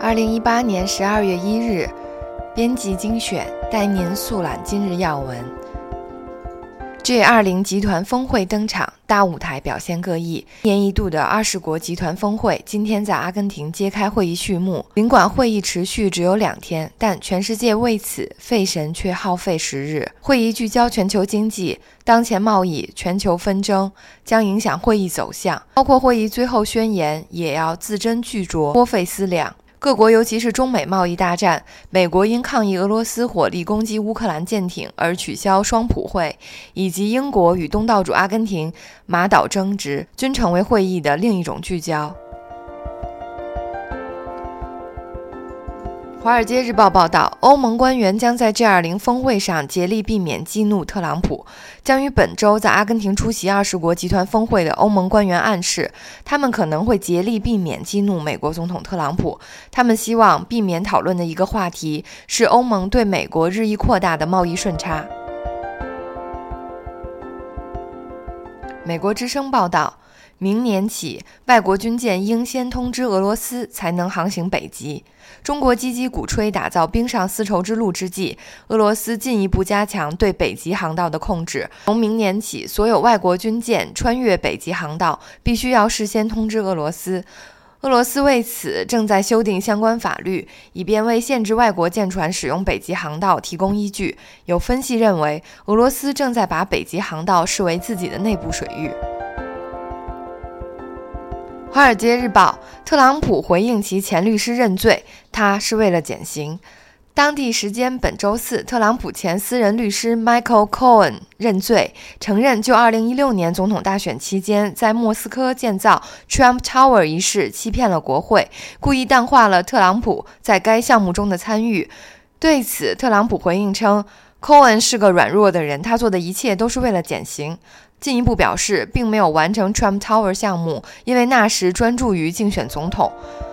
二零一八年十二月一日，编辑精选，带您速览今日要闻。G 二零集团峰会登场，大舞台表现各异。一年一度的二十国集团峰会今天在阿根廷揭开会议序幕。尽管会议持续只有两天，但全世界为此费神却耗费时日。会议聚焦全球经济、当前贸易、全球纷争，将影响会议走向。包括会议最后宣言，也要字斟句酌，颇费思量。各国，尤其是中美贸易大战，美国因抗议俄罗斯火力攻击乌克兰舰艇而取消双普会，以及英国与东道主阿根廷马岛争执，均成为会议的另一种聚焦。《华尔街日报》报道，欧盟官员将在 G20 峰会上竭力避免激怒特朗普。将于本周在阿根廷出席二十国集团峰会的欧盟官员暗示，他们可能会竭力避免激怒美国总统特朗普。他们希望避免讨论的一个话题是欧盟对美国日益扩大的贸易顺差。美国之声报道。明年起，外国军舰应先通知俄罗斯才能航行北极。中国积极鼓吹打造冰上丝绸之路之际，俄罗斯进一步加强对北极航道的控制。从明年起，所有外国军舰穿越北极航道必须要事先通知俄罗斯。俄罗斯为此正在修订相关法律，以便为限制外国舰船使用北极航道提供依据。有分析认为，俄罗斯正在把北极航道视为自己的内部水域。《华尔街日报》特朗普回应其前律师认罪，他是为了减刑。当地时间本周四，特朗普前私人律师 Michael Cohen 认罪，承认就2016年总统大选期间在莫斯科建造 Trump Tower 一事欺骗了国会，故意淡化了特朗普在该项目中的参与。对此，特朗普回应称，Cohen 是个软弱的人，他做的一切都是为了减刑。进一步表示，并没有完成 Trump Tower 项目，因为那时专注于竞选总统。《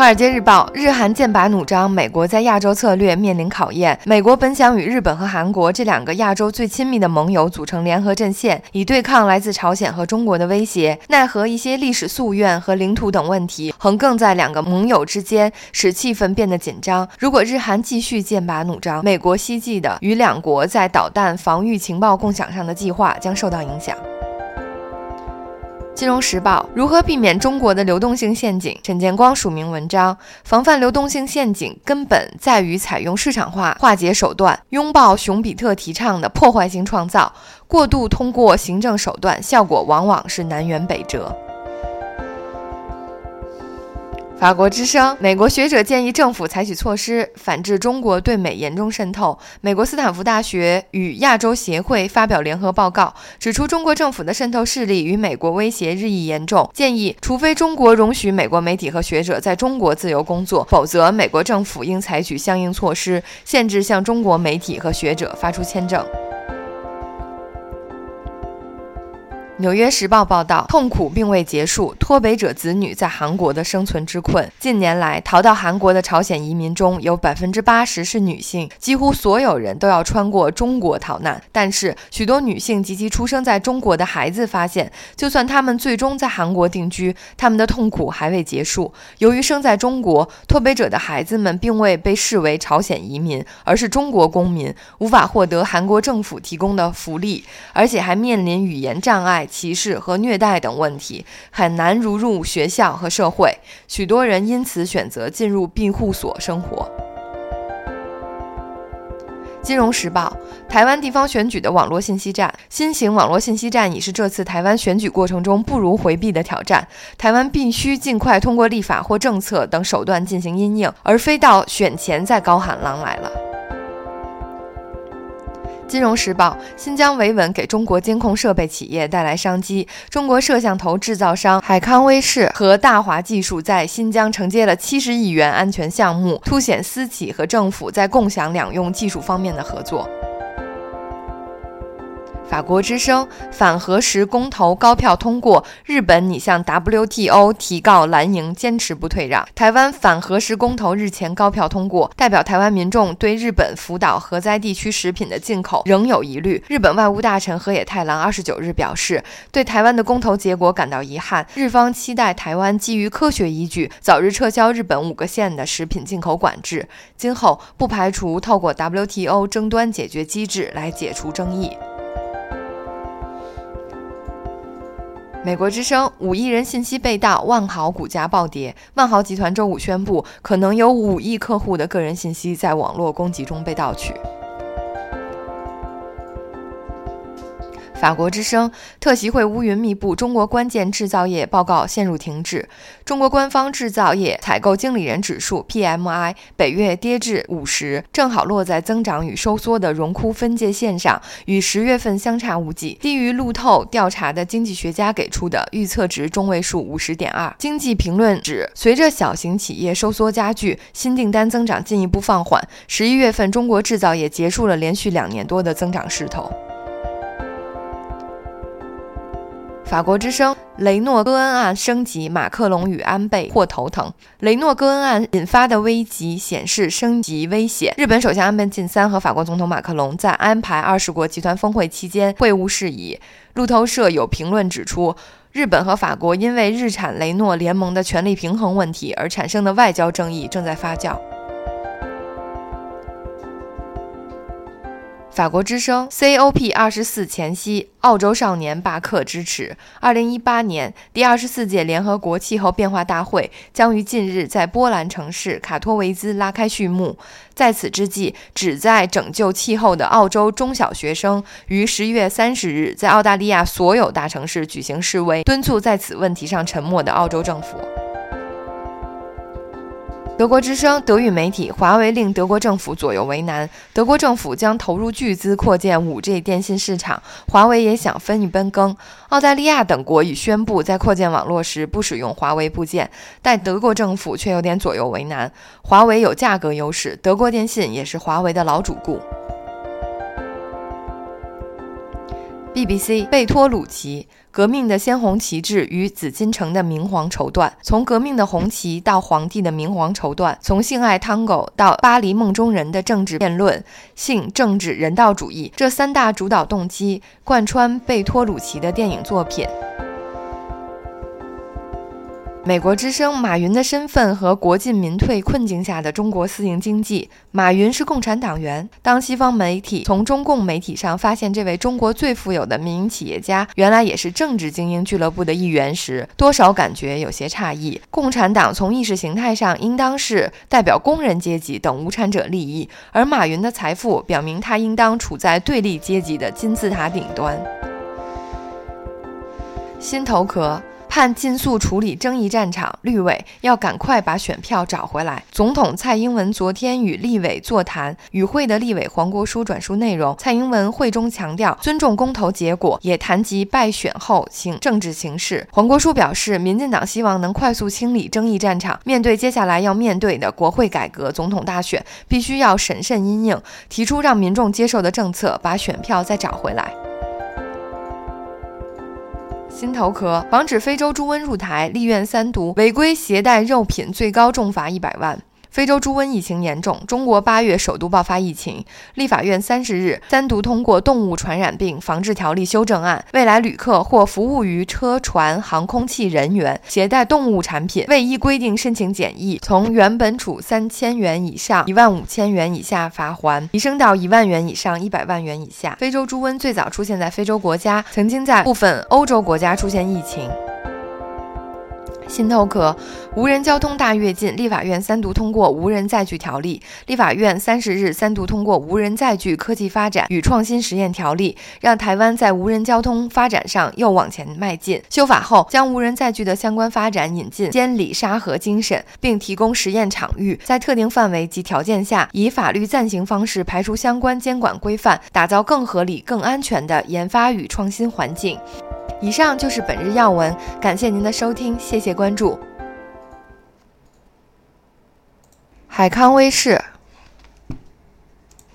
华尔街日报》：日韩剑拔弩张，美国在亚洲策略面临考验。美国本想与日本和韩国这两个亚洲最亲密的盟友组成联合阵线，以对抗来自朝鲜和中国的威胁。奈何一些历史夙愿和领土等问题横亘在两个盟友之间，使气氛变得紧张。如果日韩继续剑拔弩张，美国希冀的与两国在导弹防御情报共享上的计划将受到影响。金融时报如何避免中国的流动性陷阱？沈建光署名文章：防范流动性陷阱，根本在于采用市场化化解手段，拥抱熊彼特提倡的破坏性创造。过度通过行政手段，效果往往是南辕北辙。法国之声：美国学者建议政府采取措施，反制中国对美严重渗透。美国斯坦福大学与亚洲协会发表联合报告，指出中国政府的渗透势力与美国威胁日益严重，建议除非中国容许美国媒体和学者在中国自由工作，否则美国政府应采取相应措施，限制向中国媒体和学者发出签证。《纽约时报》报道，痛苦并未结束。脱北者子女在韩国的生存之困。近年来，逃到韩国的朝鲜移民中有百分之八十是女性，几乎所有人都要穿过中国逃难。但是，许多女性及其出生在中国的孩子发现，就算他们最终在韩国定居，他们的痛苦还未结束。由于生在中国，脱北者的孩子们并未被视为朝鲜移民，而是中国公民，无法获得韩国政府提供的福利，而且还面临语言障碍。歧视和虐待等问题很难融入学校和社会，许多人因此选择进入庇护所生活。金融时报：台湾地方选举的网络信息战，新型网络信息战已是这次台湾选举过程中不如回避的挑战。台湾必须尽快通过立法或政策等手段进行因应，而非到选前再高喊“狼来了”。金融时报：新疆维稳给中国监控设备企业带来商机。中国摄像头制造商海康威视和大华技术在新疆承接了七十亿元安全项目，凸显私企和政府在共享两用技术方面的合作。法国之声反核实公投高票通过，日本拟向 WTO 提告蓝营坚持不退让。台湾反核实公投日前高票通过，代表台湾民众对日本福岛核灾地区食品的进口仍有疑虑。日本外务大臣河野太郎二十九日表示，对台湾的公投结果感到遗憾，日方期待台湾基于科学依据，早日撤销日本五个县的食品进口管制。今后不排除透过 WTO 争端解决机制来解除争议。美国之声五亿人信息被盗，万豪股价暴跌。万豪集团周五宣布，可能有五亿客户的个人信息在网络攻击中被盗取。法国之声特席会乌云密布，中国关键制造业报告陷入停滞。中国官方制造业采购经理人指数 PMI 北月跌至五十，正好落在增长与收缩的荣枯分界线上，与十月份相差无几，低于路透调查的经济学家给出的预测值中位数五十点二。经济评论指，随着小型企业收缩加剧，新订单增长进一步放缓，十一月份中国制造业结束了连续两年多的增长势头。法国之声：雷诺戈恩案升级，马克龙与安倍或头疼。雷诺戈恩案引发的危机显示升级危险。日本首相安倍晋三和法国总统马克龙在安排二十国集团峰会期间会晤事宜。路透社有评论指出，日本和法国因为日产雷诺联盟的权力平衡问题而产生的外交争议正在发酵。法国之声：COP 二十四前夕，澳洲少年罢课支持。二零一八年第二十四届联合国气候变化大会将于近日在波兰城市卡托维兹拉开序幕。在此之际，旨在拯救气候的澳洲中小学生于十一月三十日在澳大利亚所有大城市举行示威，敦促在此问题上沉默的澳洲政府。德国之声德语媒体：华为令德国政府左右为难。德国政府将投入巨资扩建 5G 电信市场，华为也想分一杯羹。澳大利亚等国已宣布在扩建网络时不使用华为部件，但德国政府却有点左右为难。华为有价格优势，德国电信也是华为的老主顾。BBC 贝托鲁奇。革命的鲜红旗帜与紫禁城的明黄绸缎，从革命的红旗到皇帝的明黄绸缎，从性爱 Tango 到巴黎梦中人的政治辩论，性、政治、人道主义这三大主导动机贯穿贝托鲁奇的电影作品。美国之声：马云的身份和国进民退困境下的中国私营经济。马云是共产党员。当西方媒体从中共媒体上发现这位中国最富有的民营企业家原来也是政治精英俱乐部的一员时，多少感觉有些诧异。共产党从意识形态上应当是代表工人阶级等无产者利益，而马云的财富表明他应当处在对立阶级的金字塔顶端。心头壳。盼尽速处理争议战场，绿委要赶快把选票找回来。总统蔡英文昨天与立委座谈，与会的立委黄国书转述内容。蔡英文会中强调尊重公投结果，也谈及败选后形政治形势。黄国书表示，民进党希望能快速清理争议战场，面对接下来要面对的国会改革、总统大选，必须要审慎因应，提出让民众接受的政策，把选票再找回来。心头壳，防止非洲猪瘟入台，立院三毒，违规携带肉品最高重罚一百万。非洲猪瘟疫情严重，中国八月首度爆发疫情。立法院三十日三读通过《动物传染病防治条例》修正案，未来旅客或服务于车船、航空器人员携带动物产品未依规定申请检疫，从原本处三千元以上一万五千元以下罚锾，提升到一万元以上一百万元以下。非洲猪瘟最早出现在非洲国家，曾经在部分欧洲国家出现疫情。新头壳，无人交通大跃进。立法院三读通过《无人载具条例》。立法院三十日三读通过《无人载具科技发展与创新实验条例》，让台湾在无人交通发展上又往前迈进。修法后，将无人载具的相关发展引进监理沙盒精神，并提供实验场域，在特定范围及条件下，以法律暂行方式排除相关监管规范，打造更合理、更安全的研发与创新环境。以上就是本日要闻，感谢您的收听，谢谢关注。海康威视。